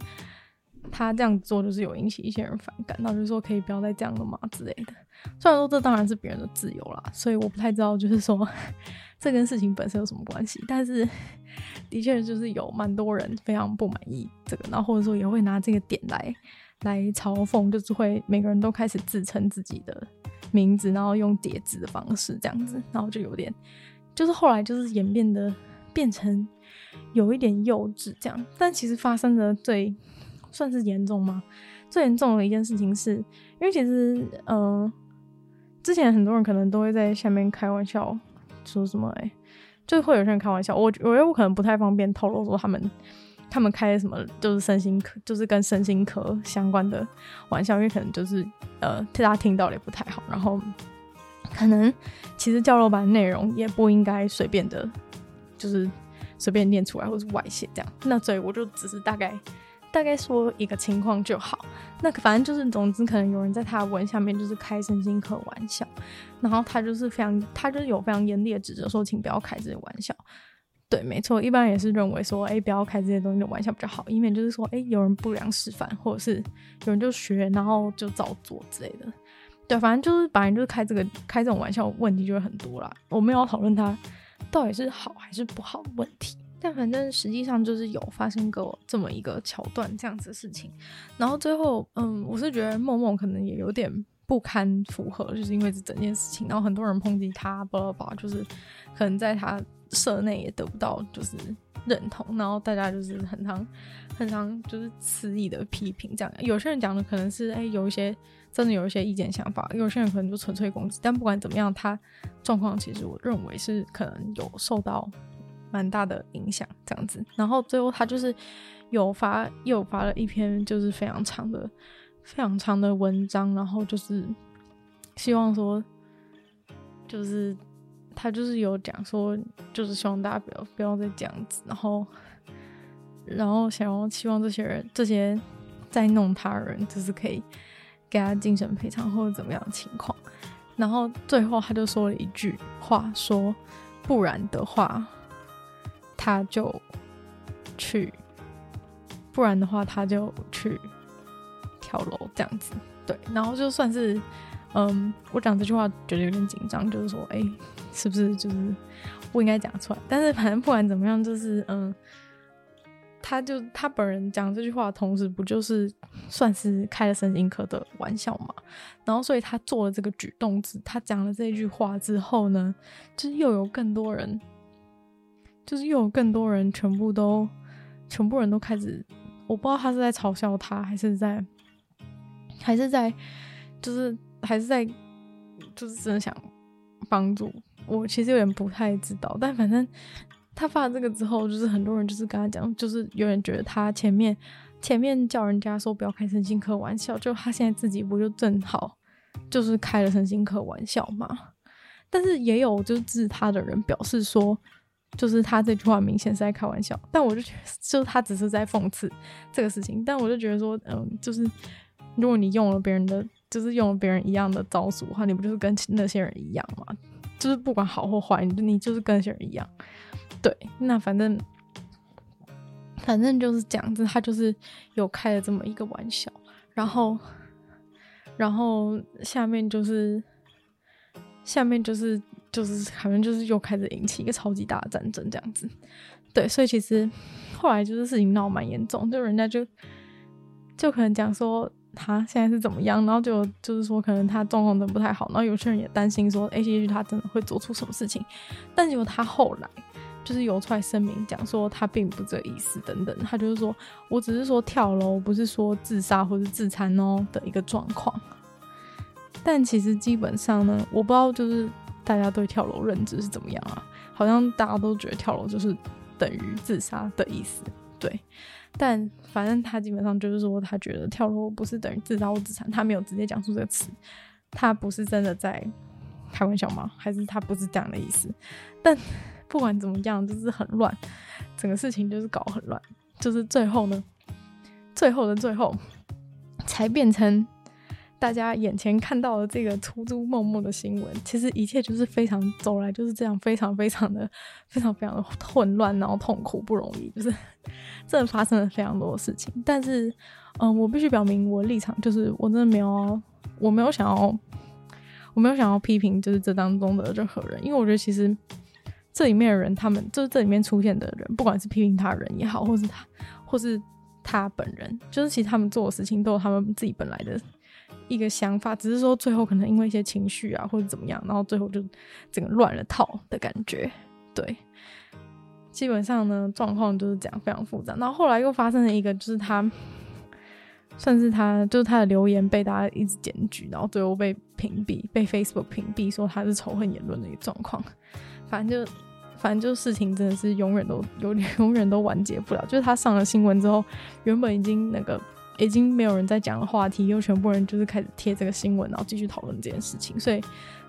S1: 他这样做就是有引起一些人反感，然后就说可以不要再这样了嘛之类的。虽然说这当然是别人的自由啦，所以我不太知道就是说这跟事情本身有什么关系。但是的确就是有蛮多人非常不满意这个，然后或者说也会拿这个点来来嘲讽，就是会每个人都开始自称自己的名字，然后用叠字的方式这样子，然后就有点，就是后来就是演变的变成有一点幼稚这样。但其实发生的最算是严重吗？最严重的一件事情是，因为其实呃，之前很多人可能都会在下面开玩笑说什么、欸，哎，就会有些人开玩笑，我我觉得我可能不太方便透露说他们。他们开什么就是身心科，就是跟身心科相关的玩笑，因为可能就是呃，大家听到了也不太好。然后可能其实教授版内容也不应该随便的，就是随便念出来或是外泄这样。那所以我就只是大概大概说一个情况就好。那反正就是总之，可能有人在他的文下面就是开身心科玩笑，然后他就是非常，他就是有非常严厉的指责说，请不要开这些玩笑。对，没错，一般也是认为说，哎，不要开这些东西的玩笑比较好，以免就是说，哎，有人不良示范，或者是有人就学，然后就照做之类的。对，反正就是，反正就是开这个开这种玩笑，问题就会很多啦。我没有讨论它到底是好还是不好的问题，但反正实际上就是有发生过这么一个桥段这样子的事情。然后最后，嗯，我是觉得梦梦可能也有点不堪负荷，就是因为这整件事情，然后很多人抨击他，巴拉巴拉，就是可能在他。社内也得不到就是认同，然后大家就是很常 很常就是肆意的批评这样。有些人讲的可能是哎、有一些真的有一些意见想法，有些人可能就纯粹攻击。但不管怎么样，他状况其实我认为是可能有受到蛮大的影响这样子。然后最后他就是有发又发了一篇就是非常长的非常长的文章，然后就是希望说就是。他就是有讲说，就是希望大家不要不要再这样子，然后，然后想要希望这些人这些在弄他人，就是可以给他精神赔偿或者怎么样的情况。然后最后他就说了一句话，说不然的话他就去，不然的话他就去跳楼这样子。对，然后就算是。嗯，我讲这句话觉得有点紧张，就是说，哎、是不是就是不应该讲出来？但是反正不管怎么样，就是嗯，他就他本人讲这句话的同时，不就是算是开了神经科的玩笑嘛？然后所以他做了这个举动之，他讲了这句话之后呢，就是又有更多人，就是又有更多人全部都全部人都开始，我不知道他是在嘲笑他，还是在还是在就是。还是在，就是真的想帮助我，其实有点不太知道。但反正他发了这个之后，就是很多人就是跟他讲，就是有人觉得他前面前面叫人家说不要开神经科玩笑，就他现在自己不就正好就是开了神经科玩笑嘛？但是也有就是支持他的人表示说，就是他这句话明显是在开玩笑。但我就觉得，就他只是在讽刺这个事情。但我就觉得说，嗯，就是如果你用了别人的。就是用别人一样的招数的话，你不就是跟那些人一样吗？就是不管好或坏，你你就是跟那些人一样。对，那反正反正就是这样子，他就是有开了这么一个玩笑，然后然后下面就是下面就是就是好像就是又开始引起一个超级大的战争这样子。对，所以其实后来就是事情闹蛮严重，就人家就就可能讲说。他现在是怎么样？然后就就是说，可能他状况真不太好。然后有些人也担心说，也许他真的会做出什么事情。但结果他后来就是有出来声明，讲说他并不这意思等等。他就是说我只是说跳楼，不是说自杀或是自残哦的一个状况。但其实基本上呢，我不知道就是大家对跳楼认知是怎么样啊？好像大家都觉得跳楼就是等于自杀的意思，对。但反正他基本上就是说，他觉得跳楼不是等于自杀或自残，他没有直接讲出这个词，他不是真的在开玩笑吗？还是他不是这样的意思？但不管怎么样，就是很乱，整个事情就是搞很乱，就是最后呢，最后的最后才变成。大家眼前看到的这个出租梦梦的新闻，其实一切就是非常走来就是这样，非常非常的 非常非常的混乱，然后痛苦不容易，就是 真的发生了非常多的事情。但是，嗯，我必须表明我的立场，就是我真的没有，我没有想要，我没有想要批评，就是这当中的任何人，因为我觉得其实这里面的人，他们就是这里面出现的人，不管是批评他人也好，或是他，或是他本人，就是其实他们做的事情都有他们自己本来的。一个想法，只是说最后可能因为一些情绪啊或者怎么样，然后最后就整个乱了套的感觉。对，基本上呢状况就是这样，非常复杂。然后后来又发生了一个，就是他算是他就是他的留言被大家一直检举，然后最后被屏蔽，被 Facebook 屏蔽，说他是仇恨言论的一个状况。反正就反正就事情真的是永远都有永远都完结不了。就是他上了新闻之后，原本已经那个。已经没有人在讲的话题，又全部人就是开始贴这个新闻，然后继续讨论这件事情，所以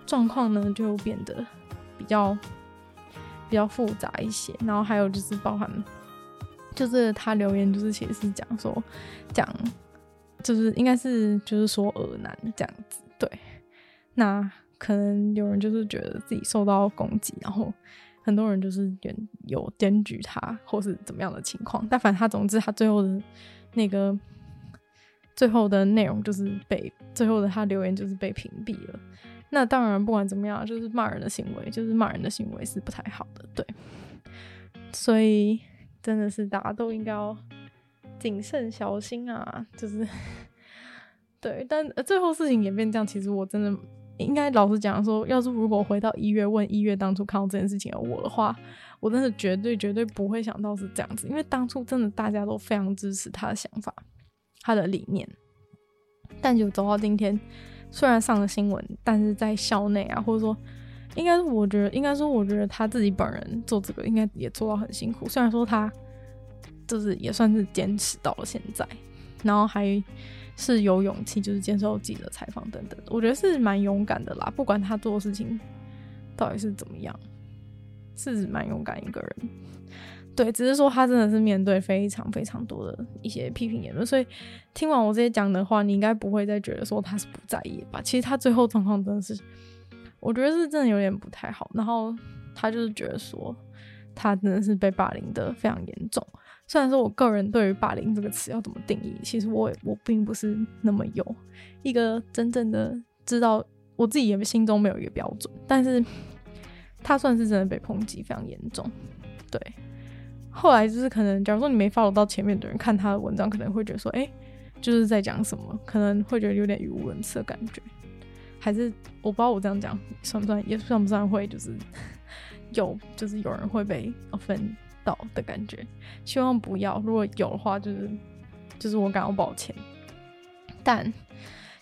S1: 状况呢就变得比较比较复杂一些。然后还有就是包含，就是他留言就是其实是讲说讲，就是应该是就是说恶男这样子。对，那可能有人就是觉得自己受到攻击，然后很多人就是有检举他或是怎么样的情况。但反正他总之他最后的那个。最后的内容就是被最后的他留言就是被屏蔽了。那当然，不管怎么样，就是骂人的行为，就是骂人的行为是不太好的，对。所以真的是大家都应该要谨慎小心啊，就是对。但最后事情演变这样，其实我真的应该老实讲说，要是如果回到一月问一月当初看到这件事情的我的话，我真的绝对绝对不会想到是这样子，因为当初真的大家都非常支持他的想法。他的理念，但就走到今天，虽然上了新闻，但是在校内啊，或者说，应该是我觉得，应该说，我觉得他自己本人做这个，应该也做到很辛苦。虽然说他就是也算是坚持到了现在，然后还是有勇气，就是接受记者采访等等，我觉得是蛮勇敢的啦。不管他做的事情到底是怎么样，是蛮勇敢一个人。对，只是说他真的是面对非常非常多的一些批评言论，所以听完我这些讲的话，你应该不会再觉得说他是不在意吧？其实他最后状况真的是，我觉得是真的有点不太好。然后他就是觉得说，他真的是被霸凌的非常严重。虽然说我个人对于霸凌这个词要怎么定义，其实我也我并不是那么有一个真正的知道，我自己也心中没有一个标准。但是他算是真的被抨击非常严重，对。后来就是可能，假如说你没 follow 到前面的人看他的文章，可能会觉得说，哎、就是在讲什么，可能会觉得有点语无伦次的感觉。还是我不知道我这样讲算不算，也算不算会就是 有，就是有人会被 offend 到的感觉。希望不要，如果有的话，就是就是我感到抱歉。但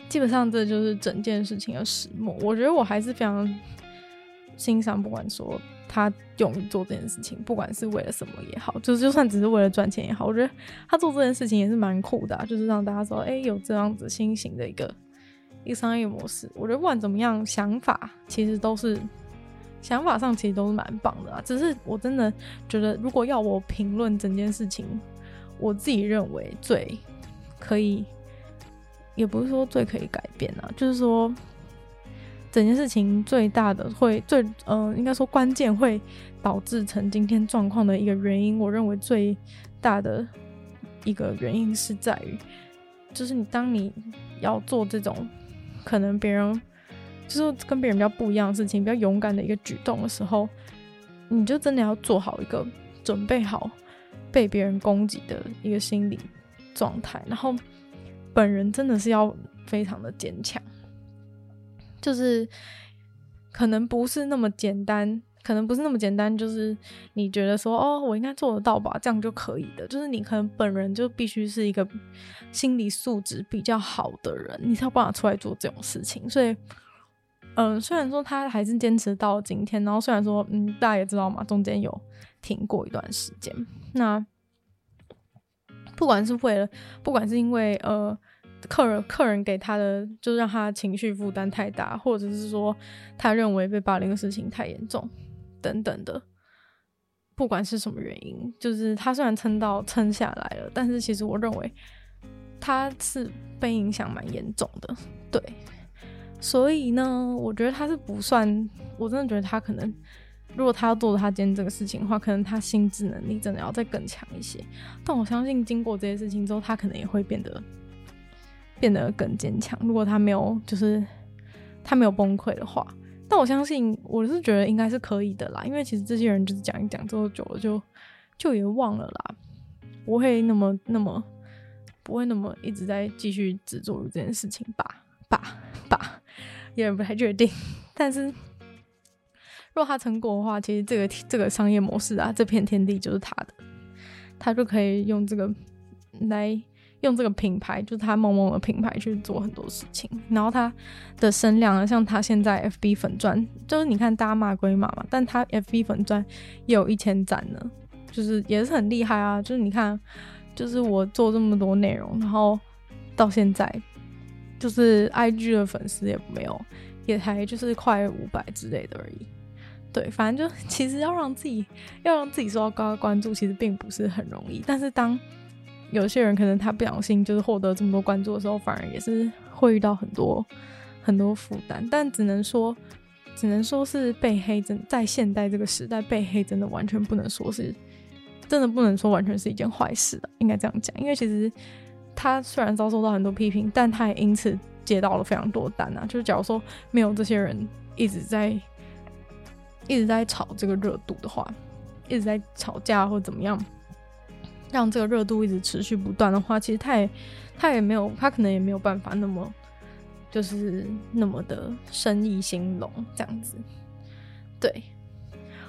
S1: 基本上这就是整件事情的始末。我觉得我还是非常欣赏，不管说。他勇于做这件事情，不管是为了什么也好，就是就算只是为了赚钱也好，我觉得他做这件事情也是蛮酷的，就是让大家说，哎，有这样子新型的一个一个商业模式。我觉得不管怎么样，想法其实都是想法上其实都是蛮棒的啊。只是我真的觉得，如果要我评论整件事情，我自己认为最可以，也不是说最可以改变啊，就是说。整件事情最大的会最呃，应该说关键会导致成今天状况的一个原因，我认为最大的一个原因是在于，就是你当你要做这种可能别人就是跟别人比较不一样的事情，比较勇敢的一个举动的时候，你就真的要做好一个准备好被别人攻击的一个心理状态，然后本人真的是要非常的坚强。就是可能不是那么简单，可能不是那么简单。就是你觉得说，哦，我应该做得到吧，这样就可以的。就是你可能本人就必须是一个心理素质比较好的人，你才有办法出来做这种事情。所以，嗯、虽然说他还是坚持到今天，然后虽然说，嗯，大家也知道嘛，中间有停过一段时间。那不管是为了，不管是因为，呃。客人客人给他的，就让他情绪负担太大，或者是说他认为被霸凌的事情太严重，等等的。不管是什么原因，就是他虽然撑到撑下来了，但是其实我认为他是被影响蛮严重的。对，所以呢，我觉得他是不算，我真的觉得他可能，如果他要做他今天这个事情的话，可能他心智能力真的要再更强一些。但我相信经过这些事情之后，他可能也会变得。变得更坚强。如果他没有，就是他没有崩溃的话，但我相信，我是觉得应该是可以的啦。因为其实这些人就是讲一讲之后久了就就也忘了啦，不会那么那么不会那么一直在继续执着于这件事情吧。吧吧，有点不太确定。但是，如果他成功的话，其实这个这个商业模式啊，这片天地就是他的，他就可以用这个来。用这个品牌，就是他某某的品牌去做很多事情，然后他的声量呢，像他现在 FB 粉钻，就是你看大骂归骂嘛，但他 FB 粉钻也有一千赞呢，就是也是很厉害啊。就是你看，就是我做这么多内容，然后到现在，就是 IG 的粉丝也没有，也才就是快五百之类的而已。对，反正就 其实要让自己要让自己受到高的关注，其实并不是很容易，但是当有些人可能他不小心就是获得这么多关注的时候，反而也是会遇到很多很多负担。但只能说，只能说是被黑，真在现代这个时代被黑，真的完全不能说是，真的不能说完全是一件坏事的，应该这样讲。因为其实他虽然遭受到很多批评，但他也因此接到了非常多单啊。就是假如说没有这些人一直在一直在炒这个热度的话，一直在吵架或怎么样。让这个热度一直持续不断的话，其实他也他也没有，他可能也没有办法那么就是那么的生意兴隆这样子。对，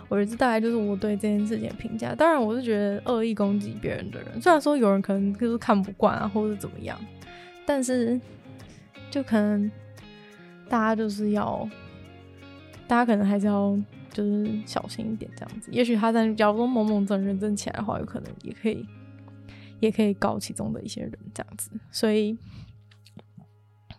S1: 我觉得这大概就是我对这件事情的评价。当然，我是觉得恶意攻击别人的人，虽然说有人可能就是看不惯啊，或者怎么样，但是就可能大家就是要，大家可能还是要。就是小心一点，这样子。也许他在，假如说萌萌真认真起来的话，有可能也可以，也可以告其中的一些人这样子。所以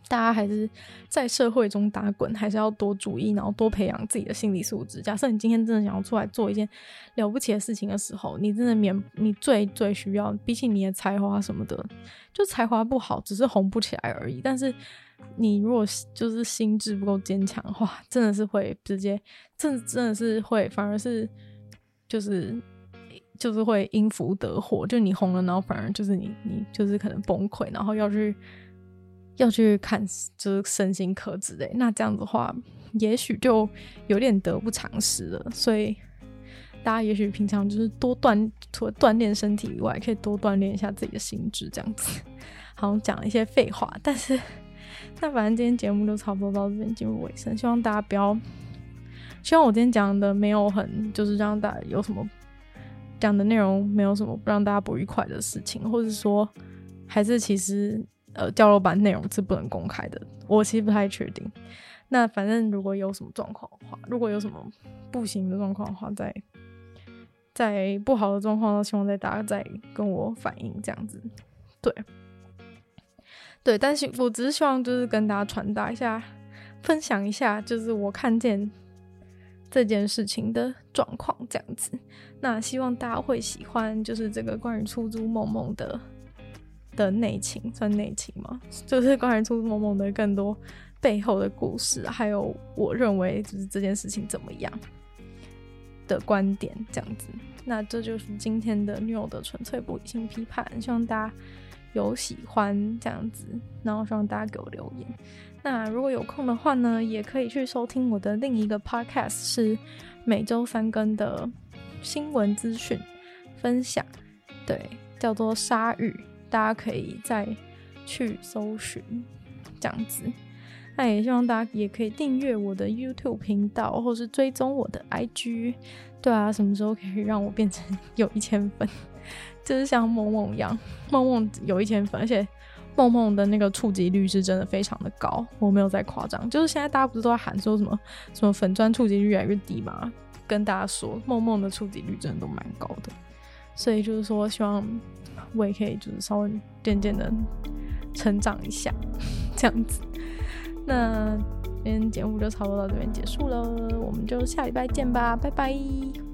S1: 大家还是在社会中打滚，还是要多注意，然后多培养自己的心理素质。假设你今天真的想要出来做一件了不起的事情的时候，你真的免你最最需要，比起你的才华什么的，就才华不好，只是红不起来而已。但是。你如果就是心智不够坚强的话，真的是会直接，真真的是会，反而是就是就是会因福得祸。就你红了，然后反而就是你你就是可能崩溃，然后要去要去看就是身心科之类。那这样子的话，也许就有点得不偿失了。所以大家也许平常就是多锻，除了锻炼身体以外，可以多锻炼一下自己的心智，这样子。好像讲一些废话，但是。那反正今天节目就差不多到这边进入尾声，希望大家不要，希望我今天讲的没有很就是让大家有什么讲的内容没有什么不让大家不愉快的事情，或者说还是其实呃掉落版内容是不能公开的，我其实不太确定。那反正如果有什么状况的话，如果有什么不行的状况的话，在在不好的状况，希望在大家再跟我反映这样子，对。对，但是我只是希望就是跟大家传达一下，分享一下，就是我看见这件事情的状况这样子。那希望大家会喜欢，就是这个关于出租梦梦的的内情，算内情吗？就是关于出租梦梦的更多背后的故事，还有我认为就是这件事情怎么样的观点这样子。那这就是今天的女友的纯粹不理性批判，希望大家。有喜欢这样子，然后希望大家给我留言。那如果有空的话呢，也可以去收听我的另一个 podcast，是每周三更的新闻资讯分享，对，叫做鲨鱼，大家可以再去搜寻这样子。那也希望大家也可以订阅我的 YouTube 频道，或是追踪我的 IG。对啊，什么时候可以让我变成有一千粉？就是像梦梦一样，梦梦有一千粉，而且梦梦的那个触及率是真的非常的高，我没有在夸张。就是现在大家不是都在喊说什么什么粉专触及率越来越低吗？跟大家说，梦梦的触及率真的都蛮高的。所以就是说，希望我也可以就是稍微渐渐的成长一下，这样子。那今天节目就差不多到这边结束了，我们就下礼拜见吧，拜拜。